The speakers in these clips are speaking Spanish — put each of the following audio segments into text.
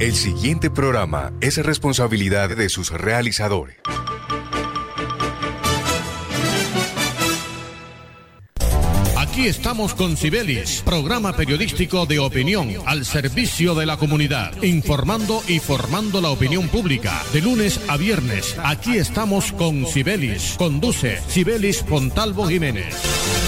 El siguiente programa es responsabilidad de sus realizadores. Aquí estamos con Cibelis, programa periodístico de opinión al servicio de la comunidad, informando y formando la opinión pública. De lunes a viernes, aquí estamos con Cibelis. Conduce Cibelis Pontalvo Jiménez.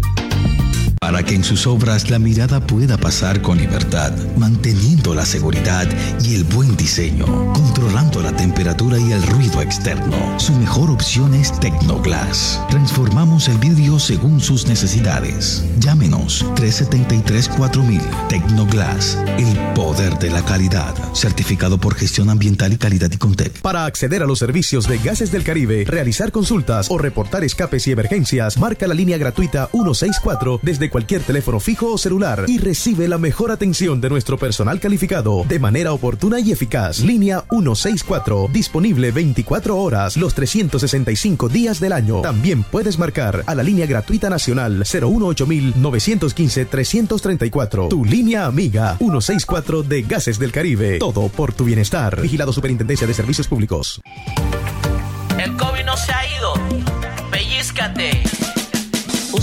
para que en sus obras la mirada pueda pasar con libertad, manteniendo la seguridad y el buen diseño, controlando la temperatura y el ruido externo. Su mejor opción es Tecnoglass. Transformamos el vidrio según sus necesidades. Llámenos 373-4000 Tecnoglass, el poder de la calidad. Certificado por gestión ambiental y calidad y Contec. Para acceder a los servicios de Gases del Caribe, realizar consultas o reportar escapes y emergencias, marca la línea gratuita 164 desde cualquier teléfono fijo o celular y recibe la mejor atención de nuestro personal calificado de manera oportuna y eficaz. Línea 164, disponible 24 horas los 365 días del año. También puedes marcar a la línea gratuita nacional 915 334 Tu línea amiga 164 de Gases del Caribe. Todo por tu bienestar. Vigilado Superintendencia de Servicios Públicos. El COVID no se ha ido. Pellizcate.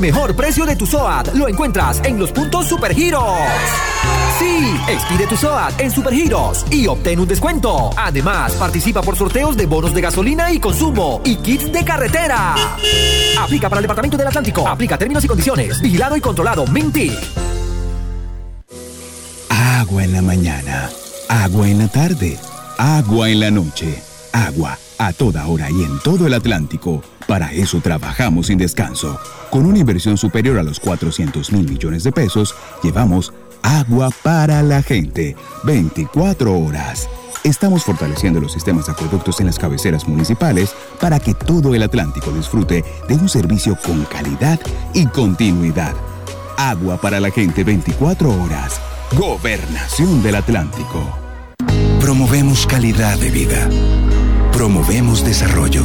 Mejor precio de tu SOAT lo encuentras en los puntos Supergiros. Sí, expide tu SOAT en Supergiros y obtén un descuento. Además, participa por sorteos de bonos de gasolina y consumo y kits de carretera. Aplica para el Departamento del Atlántico. Aplica términos y condiciones. Vigilado y controlado. Minty. Agua en la mañana. Agua en la tarde. Agua en la noche. Agua a toda hora y en todo el Atlántico. Para eso trabajamos sin descanso. Con una inversión superior a los 400 mil millones de pesos, llevamos agua para la gente. 24 horas. Estamos fortaleciendo los sistemas de acueductos en las cabeceras municipales para que todo el Atlántico disfrute de un servicio con calidad y continuidad. Agua para la gente 24 horas. Gobernación del Atlántico. Promovemos calidad de vida. Promovemos desarrollo.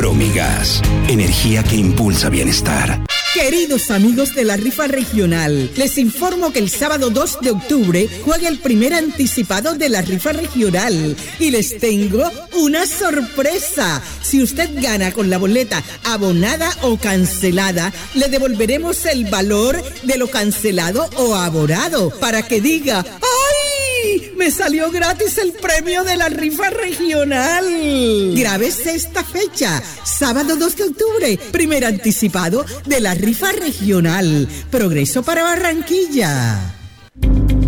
Promigas, energía que impulsa bienestar. Queridos amigos de la rifa regional, les informo que el sábado 2 de octubre juega el primer anticipado de la rifa regional y les tengo una sorpresa. Si usted gana con la boleta abonada o cancelada, le devolveremos el valor de lo cancelado o abonado para que diga, Me salió gratis el premio de la rifa regional. Grábese esta fecha, sábado 2 de octubre, primer anticipado de la rifa regional. Progreso para Barranquilla.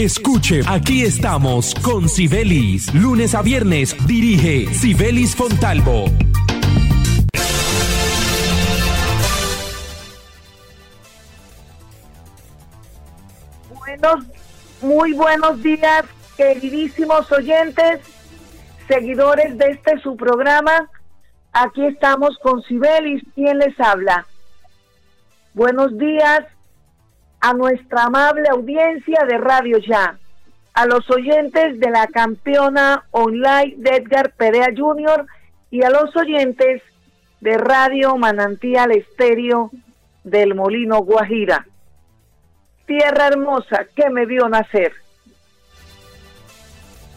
Escuche, aquí estamos con Sibelis. Lunes a viernes dirige Sibelis Fontalvo. Buenos, muy buenos días, queridísimos oyentes, seguidores de este su programa. Aquí estamos con Sibelis. ¿Quién les habla? Buenos días, a nuestra amable audiencia de Radio Ya, a los oyentes de la campeona online de Edgar Perea Jr. y a los oyentes de Radio Manantial Estéreo del Molino Guajira. Tierra hermosa que me vio nacer.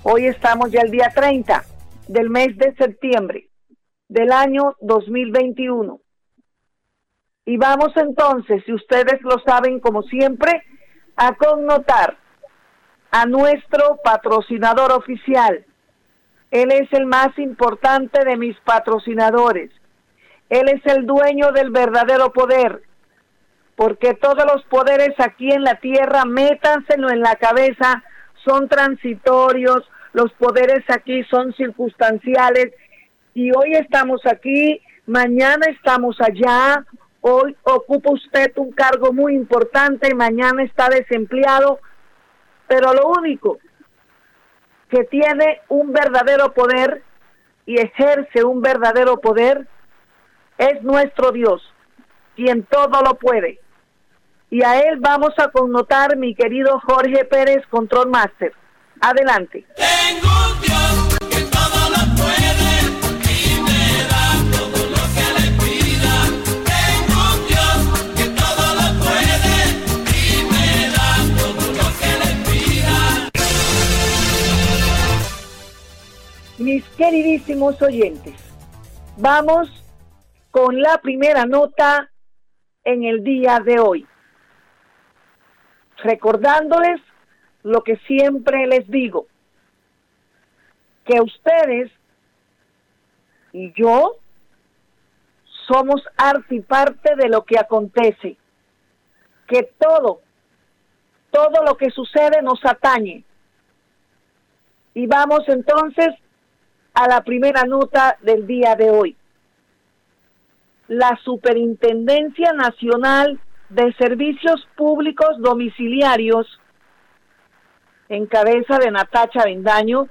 Hoy estamos ya el día 30 del mes de septiembre del año 2021. Y vamos entonces, si ustedes lo saben como siempre, a connotar a nuestro patrocinador oficial. Él es el más importante de mis patrocinadores. Él es el dueño del verdadero poder, porque todos los poderes aquí en la tierra, métanselo en la cabeza, son transitorios, los poderes aquí son circunstanciales, y hoy estamos aquí, mañana estamos allá, Hoy ocupa usted un cargo muy importante, mañana está desempleado, pero lo único que tiene un verdadero poder y ejerce un verdadero poder es nuestro Dios, quien todo lo puede. Y a él vamos a connotar mi querido Jorge Pérez, Control Master. Adelante. Mis queridísimos oyentes, vamos con la primera nota en el día de hoy. Recordándoles lo que siempre les digo, que ustedes y yo somos arte y parte de lo que acontece, que todo, todo lo que sucede nos atañe. Y vamos entonces a la primera nota del día de hoy. La Superintendencia Nacional de Servicios Públicos Domiciliarios, en cabeza de Natacha Vendaño,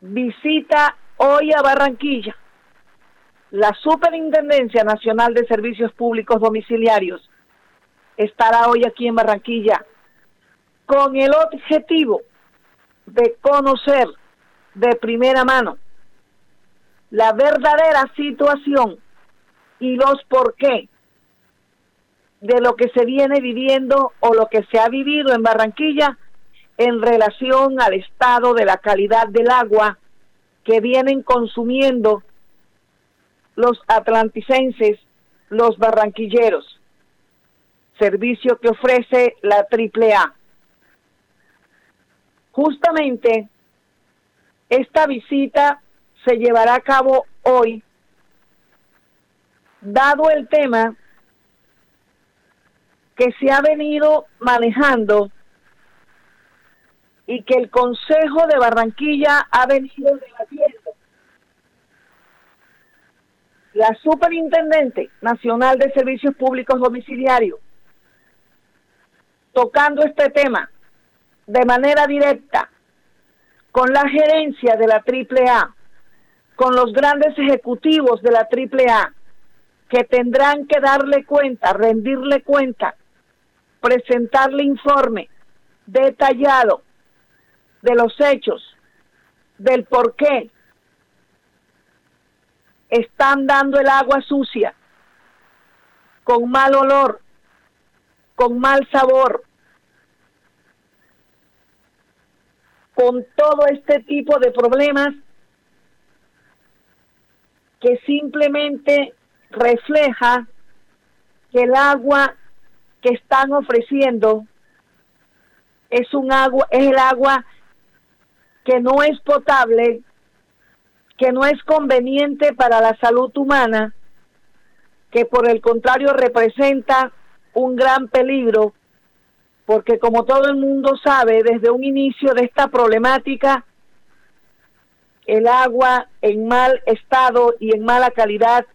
visita hoy a Barranquilla. La Superintendencia Nacional de Servicios Públicos Domiciliarios estará hoy aquí en Barranquilla con el objetivo de conocer de primera mano la verdadera situación y los por qué de lo que se viene viviendo o lo que se ha vivido en Barranquilla en relación al estado de la calidad del agua que vienen consumiendo los atlanticenses, los barranquilleros, servicio que ofrece la AAA. Justamente esta visita se llevará a cabo hoy, dado el tema que se ha venido manejando y que el Consejo de Barranquilla ha venido debatiendo. La Superintendente Nacional de Servicios Públicos Domiciliarios, tocando este tema, de manera directa con la gerencia de la AAA, con los grandes ejecutivos de la AAA, que tendrán que darle cuenta, rendirle cuenta, presentarle informe detallado de los hechos, del por qué están dando el agua sucia, con mal olor, con mal sabor, con todo este tipo de problemas que simplemente refleja que el agua que están ofreciendo es un agua es el agua que no es potable, que no es conveniente para la salud humana, que por el contrario representa un gran peligro, porque como todo el mundo sabe, desde un inicio de esta problemática, el agua en mal estado y en mala calidad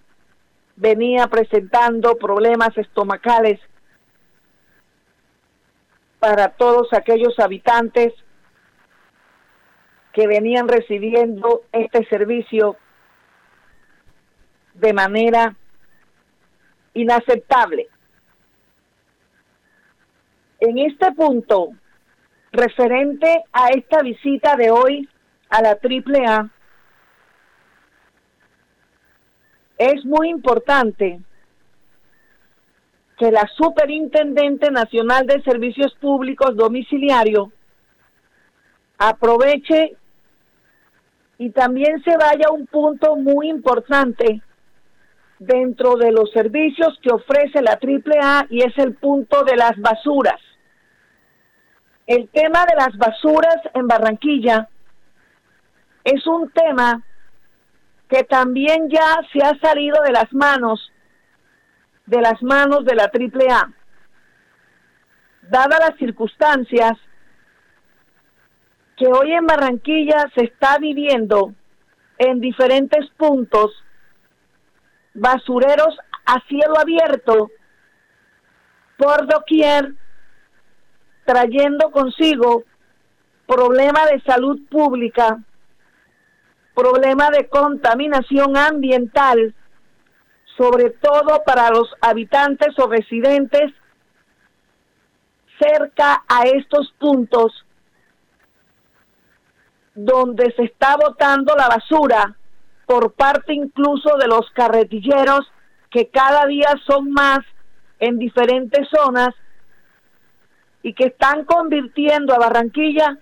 venía presentando problemas estomacales para todos aquellos habitantes que venían recibiendo este servicio de manera inaceptable. En este punto, referente a esta visita de hoy a la AAA, es muy importante que la Superintendente Nacional de Servicios Públicos Domiciliario aproveche y también se vaya a un punto muy importante dentro de los servicios que ofrece la AAA y es el punto de las basuras. El tema de las basuras en Barranquilla es un tema que también ya se ha salido de las manos de las manos de la AAA. Dadas las circunstancias que hoy en Barranquilla se está viviendo en diferentes puntos basureros a cielo abierto por doquier, trayendo consigo problema de salud pública, problema de contaminación ambiental, sobre todo para los habitantes o residentes cerca a estos puntos donde se está botando la basura por parte incluso de los carretilleros que cada día son más en diferentes zonas y que están convirtiendo a Barranquilla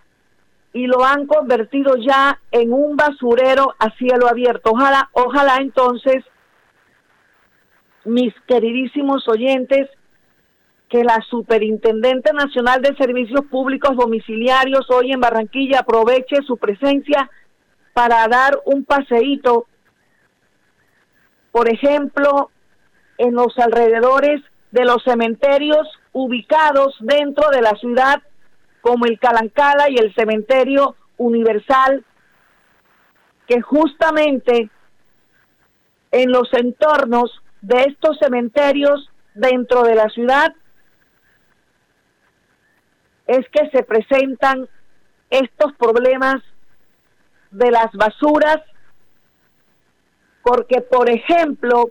y lo han convertido ya en un basurero a cielo abierto. Ojalá, ojalá entonces, mis queridísimos oyentes, que la Superintendente Nacional de Servicios Públicos Domiciliarios hoy en Barranquilla aproveche su presencia para dar un paseíto, por ejemplo, en los alrededores de los cementerios ubicados dentro de la ciudad, como el Calancala y el Cementerio Universal, que justamente en los entornos de estos cementerios dentro de la ciudad es que se presentan estos problemas de las basuras, porque por ejemplo,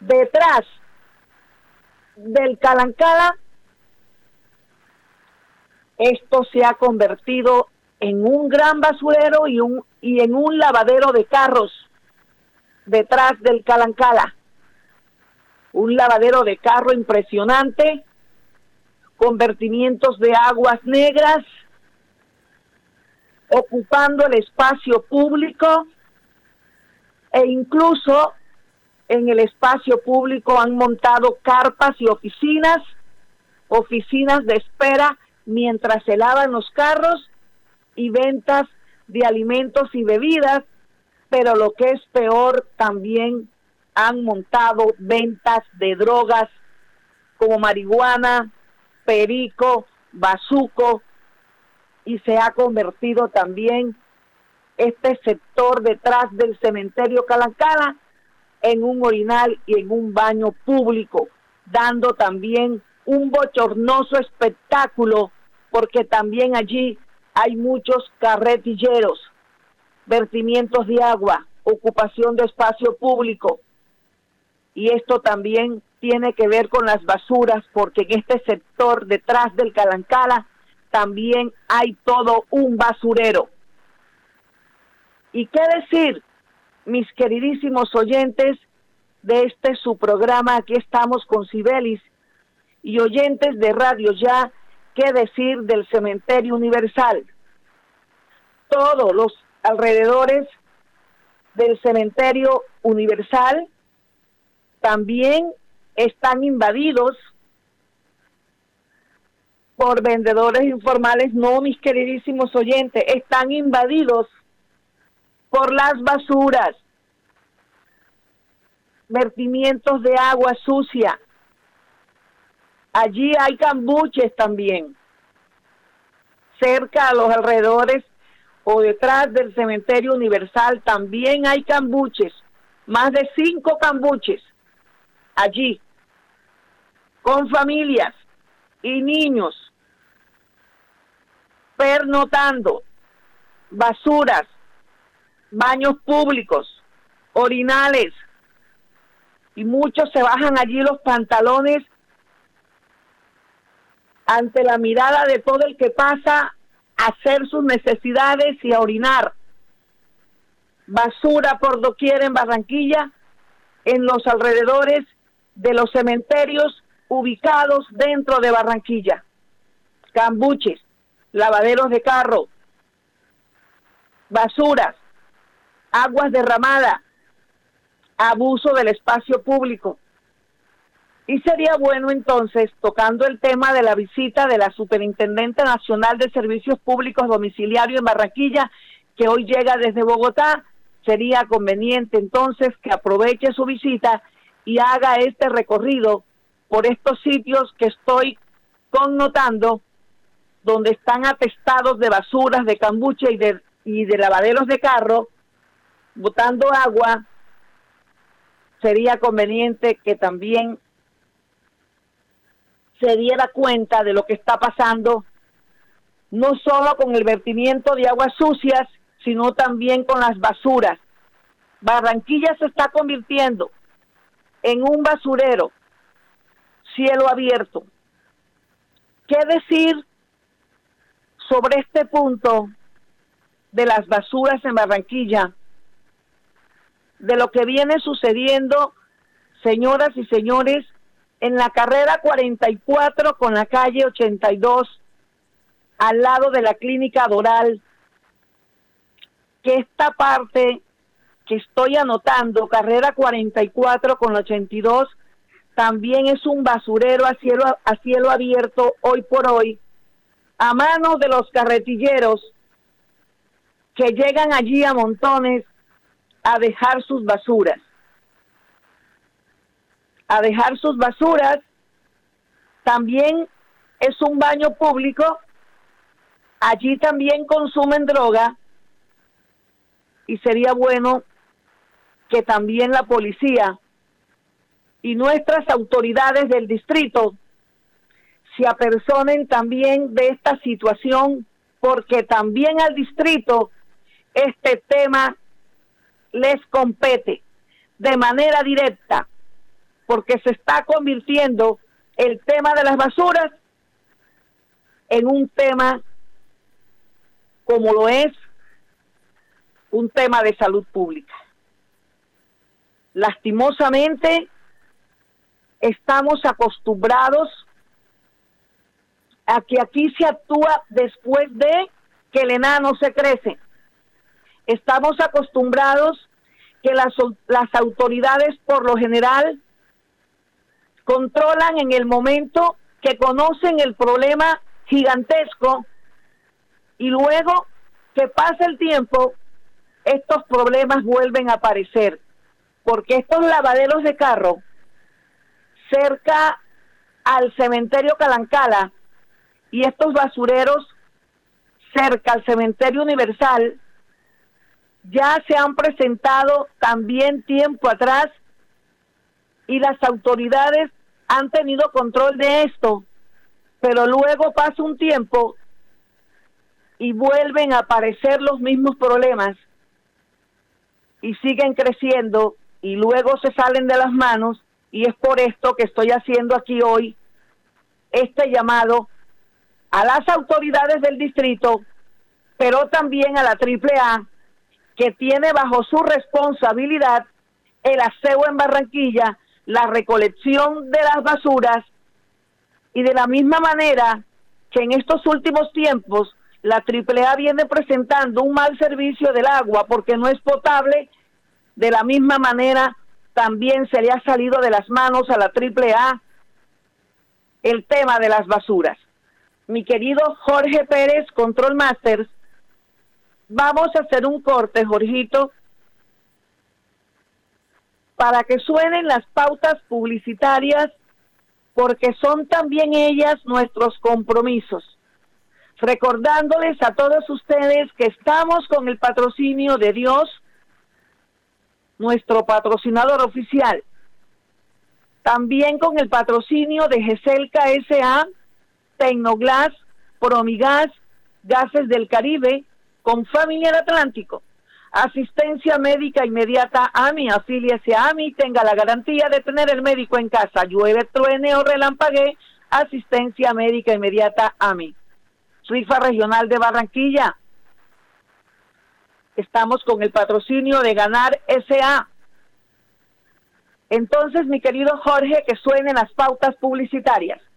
detrás del Calancada, esto se ha convertido en un gran basurero y, un, y en un lavadero de carros detrás del Calancala. Un lavadero de carro impresionante con vertimientos de aguas negras, ocupando el espacio público e incluso en el espacio público han montado carpas y oficinas, oficinas de espera mientras se lavan los carros y ventas de alimentos y bebidas, pero lo que es peor también han montado ventas de drogas como marihuana, perico, bazuco, y se ha convertido también este sector detrás del cementerio Calancala en un orinal y en un baño público, dando también un bochornoso espectáculo, porque también allí hay muchos carretilleros, vertimientos de agua, ocupación de espacio público. Y esto también tiene que ver con las basuras, porque en este sector detrás del Calancala también hay todo un basurero. ¿Y qué decir, mis queridísimos oyentes de este su programa? Aquí estamos con Cibelis y oyentes de Radio Ya, ¿qué decir del Cementerio Universal? Todos los alrededores del cementerio universal también están invadidos por vendedores informales, no, mis queridísimos oyentes, están invadidos por las basuras, vertimientos de agua sucia. Allí hay cambuches también, cerca a los alrededores o detrás del cementerio universal también hay cambuches, más de cinco cambuches allí, con familias y niños pernotando, basuras, baños públicos, orinales, y muchos se bajan allí los pantalones ante la mirada de todo el que pasa a hacer sus necesidades y a orinar. Basura por doquier en Barranquilla, en los alrededores de los cementerios ubicados dentro de Barranquilla. Cambuches, lavaderos de carro, basuras, aguas derramadas, abuso del espacio público. Y sería bueno entonces, tocando el tema de la visita de la Superintendente Nacional de Servicios Públicos Domiciliarios en Barranquilla, que hoy llega desde Bogotá, sería conveniente entonces que aproveche su visita y haga este recorrido por estos sitios que estoy connotando donde están atestados de basuras, de cambuche y de, y de lavaderos de carro, botando agua, sería conveniente que también se diera cuenta de lo que está pasando, no solo con el vertimiento de aguas sucias, sino también con las basuras. Barranquilla se está convirtiendo en un basurero, cielo abierto. ¿Qué decir sobre este punto de las basuras en Barranquilla, de lo que viene sucediendo, señoras y señores, en la carrera 44 con la calle 82, al lado de la clínica Doral, que esta parte que estoy anotando, carrera 44 con la 82, también es un basurero a cielo, a cielo abierto hoy por hoy, a manos de los carretilleros que llegan allí a montones a dejar sus basuras. A dejar sus basuras también es un baño público. Allí también consumen droga y sería bueno que también la policía y nuestras autoridades del distrito se apersonen también de esta situación, porque también al distrito este tema les compete de manera directa, porque se está convirtiendo el tema de las basuras en un tema como lo es un tema de salud pública. Lastimosamente, estamos acostumbrados a que aquí se actúa después de que el enano se crece. Estamos acostumbrados que las, las autoridades por lo general controlan en el momento que conocen el problema gigantesco y luego que pasa el tiempo, estos problemas vuelven a aparecer, porque estos lavaderos de carro cerca al cementerio Calancala y estos basureros cerca al cementerio universal ya se han presentado también tiempo atrás y las autoridades han tenido control de esto, pero luego pasa un tiempo y vuelven a aparecer los mismos problemas y siguen creciendo y luego se salen de las manos y es por esto que estoy haciendo aquí hoy este llamado a las autoridades del distrito, pero también a la AAA, que tiene bajo su responsabilidad el aseo en Barranquilla, la recolección de las basuras y de la misma manera que en estos últimos tiempos la AAA viene presentando un mal servicio del agua porque no es potable De la misma manera, también se le ha salido de las manos a la AAA el tema de las basuras. Mi querido Jorge Pérez, Control Masters, vamos a hacer un corte, Jorgito, para que suenen las pautas publicitarias, porque son también ellas nuestros compromisos. Recordándoles a todos ustedes que estamos con el patrocinio de Dios, nuestro patrocinador oficial. También con el patrocinio de GESELCA SA, Tecnoglas, Promigas, Gases del Caribe, con Familiar Atlántico. Asistencia médica inmediata AMI, afíliese a AMI, tenga la garantía de tener el médico en casa, llueve, truene o relampague, asistencia médica inmediata AMI. Rifa Regional de Barranquilla, estamos con el patrocinio de Ganar SA. Entonces, mi querido Jorge, que suenen las pautas publicitarias.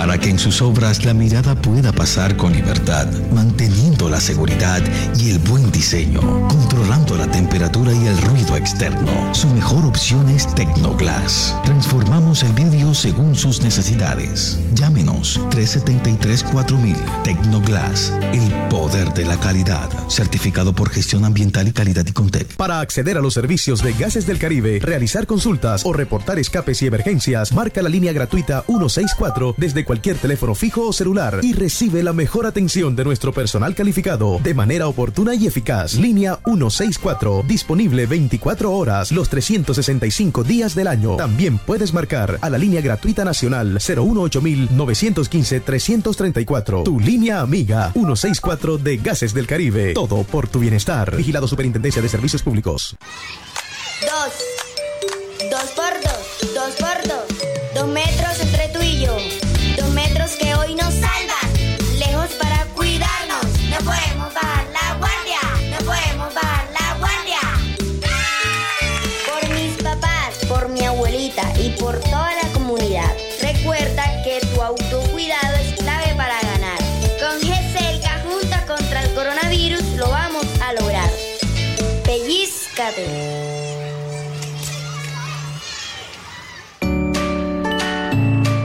para que en sus obras la mirada pueda pasar con libertad, manteniendo la seguridad y el buen diseño, controlando la temperatura y el ruido externo. Su mejor opción es Tecnoglass. Transformamos el vidrio según sus necesidades. Llámenos 373-4000 Tecnoglass, el poder de la calidad. Certificado por gestión ambiental y calidad y Contec. Para acceder a los servicios de Gases del Caribe, realizar consultas o reportar escapes y emergencias, marca la línea gratuita 164 desde cualquier teléfono fijo o celular y recibe la mejor atención de nuestro personal calificado de manera oportuna y eficaz. Línea 164, disponible 24 horas los 365 días del año. También puedes marcar a la línea gratuita nacional 018915 334. Tu línea amiga 164 de Gases del Caribe. Todo por tu bienestar. Vigilado Superintendencia de Servicios Públicos. Dos. Dos por dos. Dos por dos. Dos metros entre tú y yo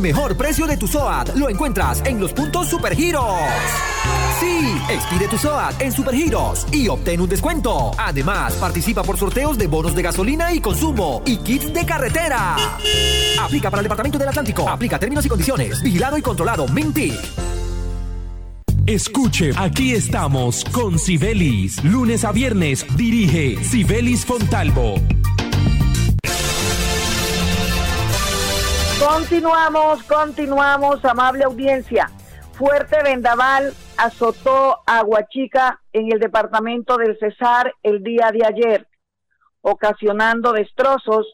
Mejor precio de tu SOAT lo encuentras en los puntos Supergiros. Sí, expide tu SOAT en Supergiros y obtén un descuento. Además, participa por sorteos de bonos de gasolina y consumo y kits de carretera. Aplica para el Departamento del Atlántico. Aplica términos y condiciones. Vigilado y controlado. Mintic. Escuche, aquí estamos con Sibelis. Lunes a viernes dirige Sibelis Fontalvo. Continuamos, continuamos, amable audiencia. Fuerte vendaval azotó a Huachica en el departamento del Cesar el día de ayer, ocasionando destrozos,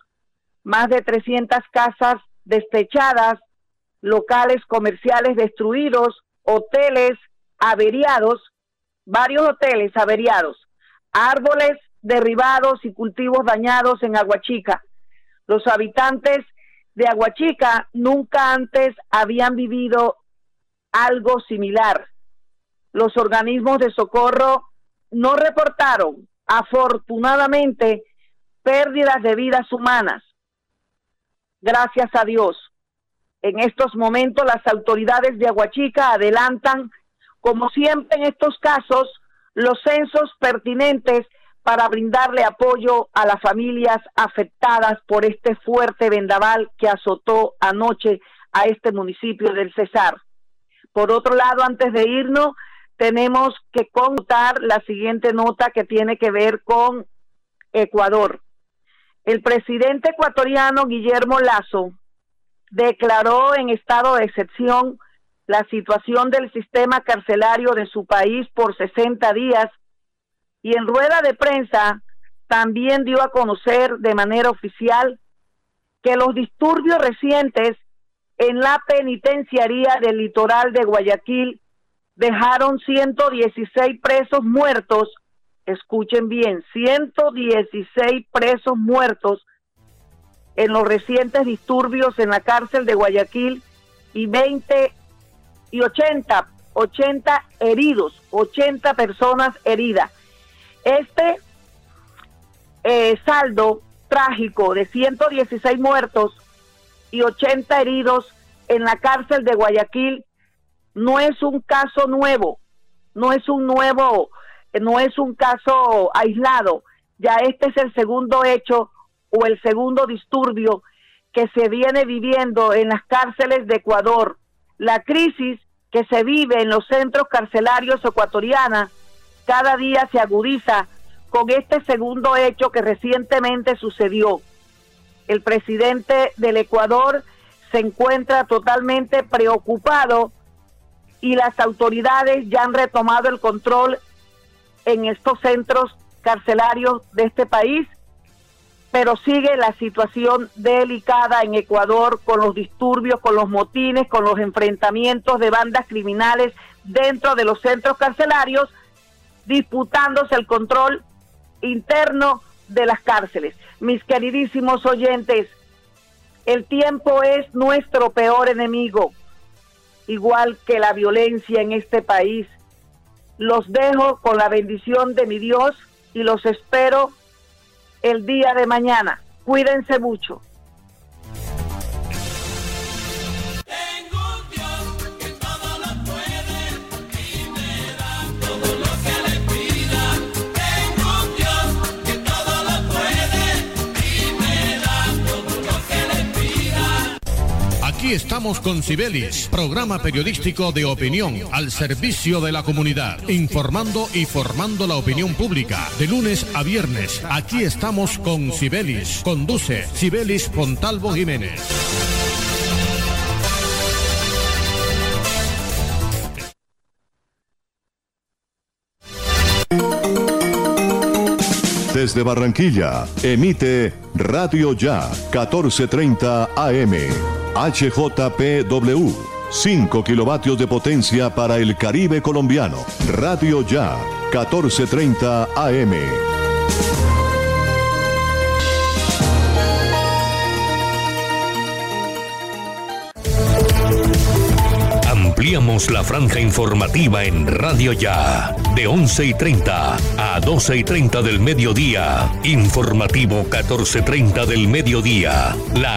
más de 300 casas destechadas, locales comerciales destruidos, hoteles averiados, varios hoteles averiados, árboles derribados y cultivos dañados en Aguachica. Los habitantes de Aguachica nunca antes habían vivido algo similar. Los organismos de socorro no reportaron, afortunadamente, pérdidas de vidas humanas. Gracias a Dios. En estos momentos las autoridades de Aguachica adelantan como siempre en estos casos, los censos pertinentes para brindarle apoyo a las familias afectadas por este fuerte vendaval que azotó anoche a este municipio del Cesar. Por otro lado, antes de irnos, tenemos que contar la siguiente nota que tiene que ver con Ecuador. El presidente ecuatoriano Guillermo Lazo declaró en estado de excepción la situación del sistema carcelario de su país por 60 días y en rueda de prensa también dio a conocer de manera oficial que los disturbios recientes en la penitenciaría del litoral de Guayaquil dejaron 116 presos muertos, escuchen bien, 116 presos muertos en los recientes disturbios en la cárcel de Guayaquil y 20 y 80, 80 heridos, 80 personas heridas. Este eh, saldo trágico de 116 muertos y 80 heridos en la cárcel de Guayaquil no es un caso nuevo, no es un nuevo, no es un caso aislado, ya este es el segundo hecho o el segundo disturbio que se viene viviendo en las cárceles de Ecuador. La crisis que se vive en los centros carcelarios ecuatorianos cada día se agudiza con este segundo hecho que recientemente sucedió. El presidente del Ecuador se encuentra totalmente preocupado y las autoridades ya han retomado el control en estos centros carcelarios de este país, pero sigue la situación delicada en Ecuador con los disturbios, con los motines, con los enfrentamientos de bandas criminales dentro de los centros carcelarios, disputándose el control interno de las cárceles. Mis queridísimos oyentes, el tiempo es nuestro peor enemigo, igual que la violencia en este país. Los dejo con la bendición de mi Dios y los espero el día de mañana. Cuídense mucho. Aquí estamos con Cibelis, programa periodístico de opinión al servicio de la comunidad, informando y formando la opinión pública. De lunes a viernes, aquí estamos con Cibelis. Conduce Cibelis Fontalvo Jiménez. Desde Barranquilla, emite Radio Ya, 1430 AM. HJPW. 5 kilovatios de potencia para el Caribe colombiano. Radio Ya, 1430 AM. Ampliamos la franja informativa en Radio Ya, de 11 y 30 a 12 y 30 del mediodía. Informativo 1430 del mediodía. La